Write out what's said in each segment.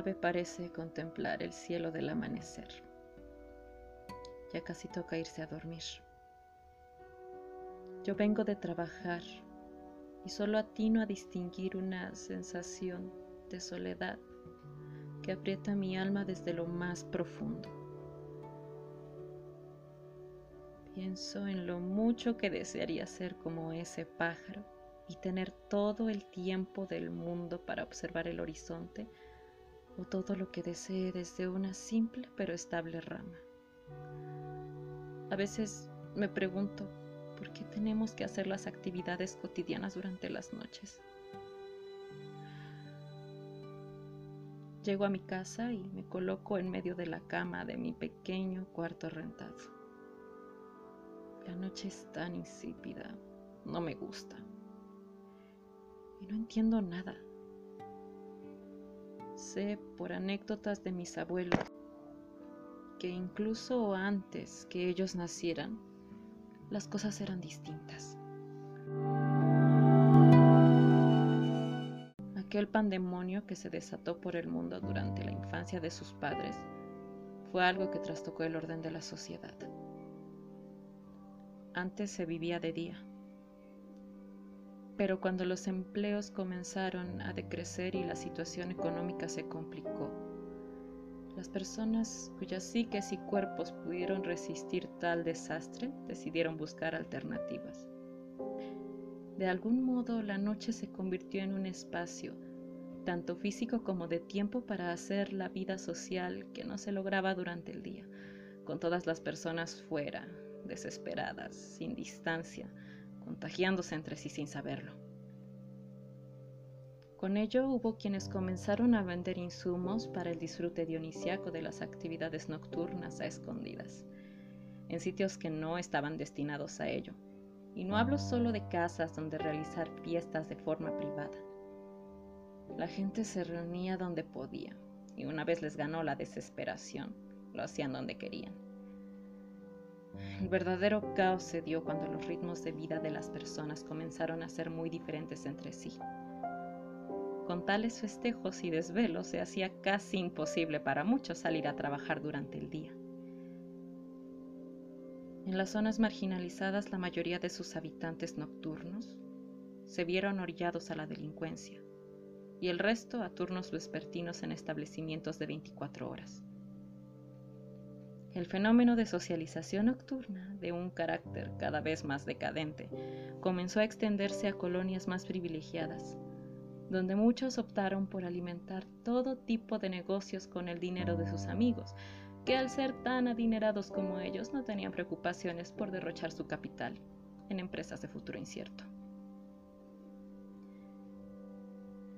ave parece contemplar el cielo del amanecer. Ya casi toca irse a dormir. Yo vengo de trabajar y solo atino a distinguir una sensación de soledad que aprieta mi alma desde lo más profundo. Pienso en lo mucho que desearía ser como ese pájaro y tener todo el tiempo del mundo para observar el horizonte todo lo que desee desde una simple pero estable rama. A veces me pregunto por qué tenemos que hacer las actividades cotidianas durante las noches. Llego a mi casa y me coloco en medio de la cama de mi pequeño cuarto rentado. La noche es tan insípida, no me gusta. Y no entiendo nada. Sé por anécdotas de mis abuelos que incluso antes que ellos nacieran, las cosas eran distintas. Aquel pandemonio que se desató por el mundo durante la infancia de sus padres fue algo que trastocó el orden de la sociedad. Antes se vivía de día, pero cuando los empleos comenzaron a decrecer y la situación económica se complicó, las personas cuyas psiques y cuerpos pudieron resistir tal desastre decidieron buscar alternativas. De algún modo la noche se convirtió en un espacio, tanto físico como de tiempo, para hacer la vida social que no se lograba durante el día, con todas las personas fuera, desesperadas, sin distancia, contagiándose entre sí sin saberlo. Con ello hubo quienes comenzaron a vender insumos para el disfrute dionisiaco de las actividades nocturnas a escondidas, en sitios que no estaban destinados a ello y no hablo solo de casas donde realizar fiestas de forma privada. La gente se reunía donde podía y una vez les ganó la desesperación, lo hacían donde querían. El verdadero caos se dio cuando los ritmos de vida de las personas comenzaron a ser muy diferentes entre sí. Con tales festejos y desvelos se hacía casi imposible para muchos salir a trabajar durante el día. En las zonas marginalizadas la mayoría de sus habitantes nocturnos se vieron orillados a la delincuencia y el resto a turnos vespertinos en establecimientos de 24 horas. El fenómeno de socialización nocturna, de un carácter cada vez más decadente, comenzó a extenderse a colonias más privilegiadas, donde muchos optaron por alimentar todo tipo de negocios con el dinero de sus amigos, que al ser tan adinerados como ellos no tenían preocupaciones por derrochar su capital en empresas de futuro incierto.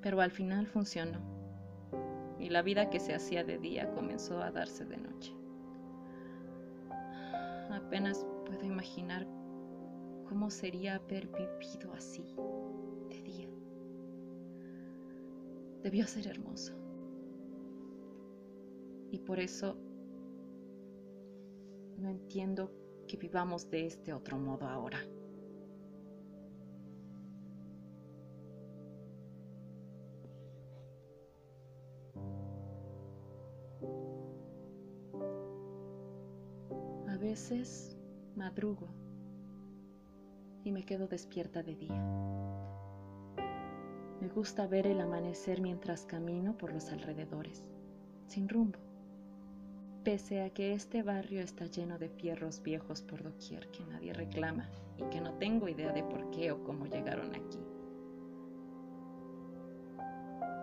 Pero al final funcionó y la vida que se hacía de día comenzó a darse de noche. Apenas puedo imaginar cómo sería haber vivido así, de día. Debió ser hermoso. Y por eso no entiendo que vivamos de este otro modo ahora. Veces madrugo y me quedo despierta de día. Me gusta ver el amanecer mientras camino por los alrededores, sin rumbo pese a que este barrio está lleno de fierros viejos por doquier que nadie reclama y que no tengo idea de por qué o cómo llegaron aquí.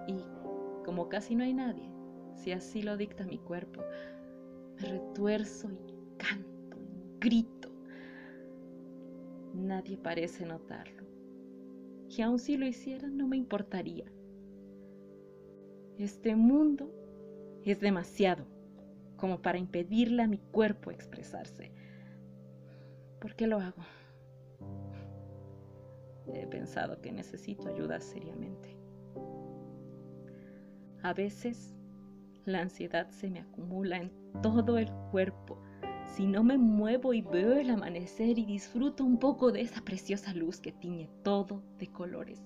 Y como casi no hay nadie, si así lo dicta mi cuerpo, me retuerzo y canto grito. Nadie parece notarlo. Y aun si lo hiciera, no me importaría. Este mundo es demasiado como para impedirle a mi cuerpo expresarse. ¿Por qué lo hago? He pensado que necesito ayuda seriamente. A veces la ansiedad se me acumula en todo el cuerpo. Si no me muevo y veo el amanecer y disfruto un poco de esa preciosa luz que tiñe todo de colores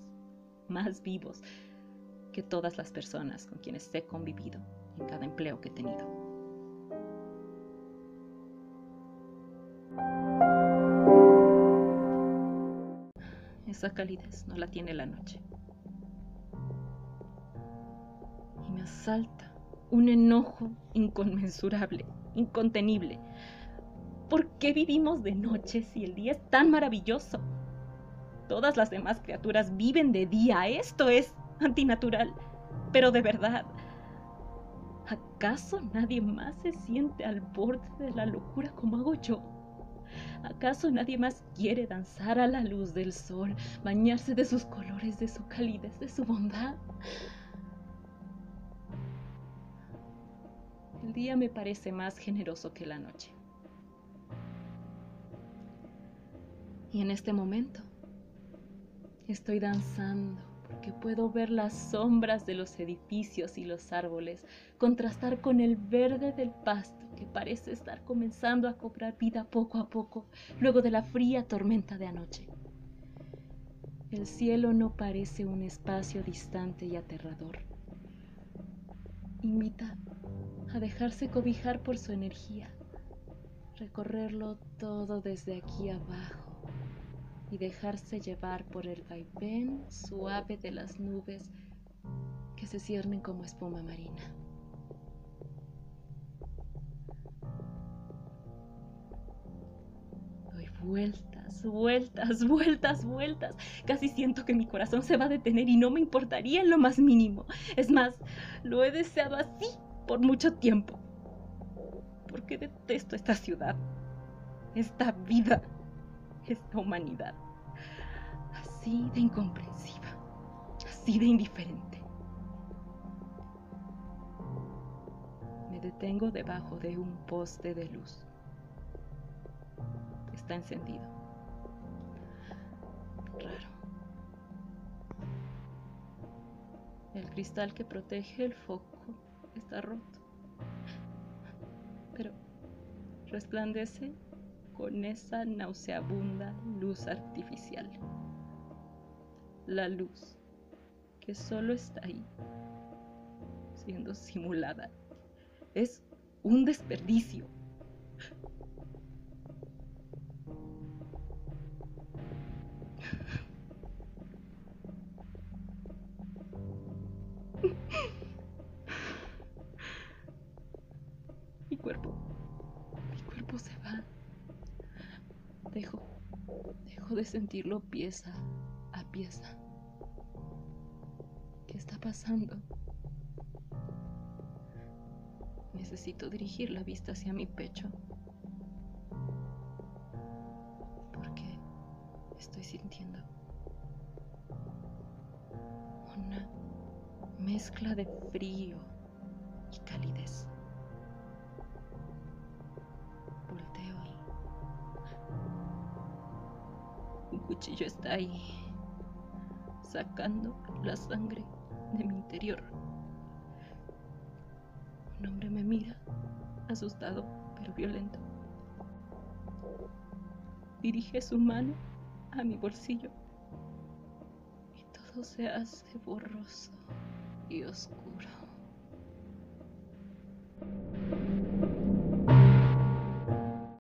más vivos, que todas las personas con quienes he convivido en cada empleo que he tenido. Esa calidez no la tiene la noche. Y me asalta un enojo inconmensurable, incontenible. ¿Por qué vivimos de noche si el día es tan maravilloso? Todas las demás criaturas viven de día. Esto es antinatural. Pero de verdad, ¿acaso nadie más se siente al borde de la locura como hago yo? ¿Acaso nadie más quiere danzar a la luz del sol, bañarse de sus colores, de su calidez, de su bondad? El día me parece más generoso que la noche. Y en este momento estoy danzando porque puedo ver las sombras de los edificios y los árboles contrastar con el verde del pasto que parece estar comenzando a cobrar vida poco a poco luego de la fría tormenta de anoche. El cielo no parece un espacio distante y aterrador. Invita a dejarse cobijar por su energía, recorrerlo todo desde aquí abajo y dejarse llevar por el vaivén suave de las nubes que se ciernen como espuma marina. vueltas, vueltas, vueltas, vueltas. Casi siento que mi corazón se va a detener y no me importaría en lo más mínimo. Es más, lo he deseado así por mucho tiempo. Porque detesto esta ciudad, esta vida, esta humanidad. Así de incomprensiva, así de indiferente. Me detengo debajo de un poste de luz está encendido. Raro. El cristal que protege el foco está roto. Pero resplandece con esa nauseabunda luz artificial. La luz que solo está ahí, siendo simulada, es un desperdicio. Mi cuerpo, mi cuerpo se va. Dejo, sentirlo pieza a pieza. ¿Qué está pasando? Necesito dirigir la vista hacia mi pecho. Porque estoy sintiendo una mezcla de frío y calidez. cuchillo está ahí, sacando la sangre de mi interior. Un hombre me mira, asustado pero violento. Dirige su mano a mi bolsillo y todo se hace borroso y oscuro.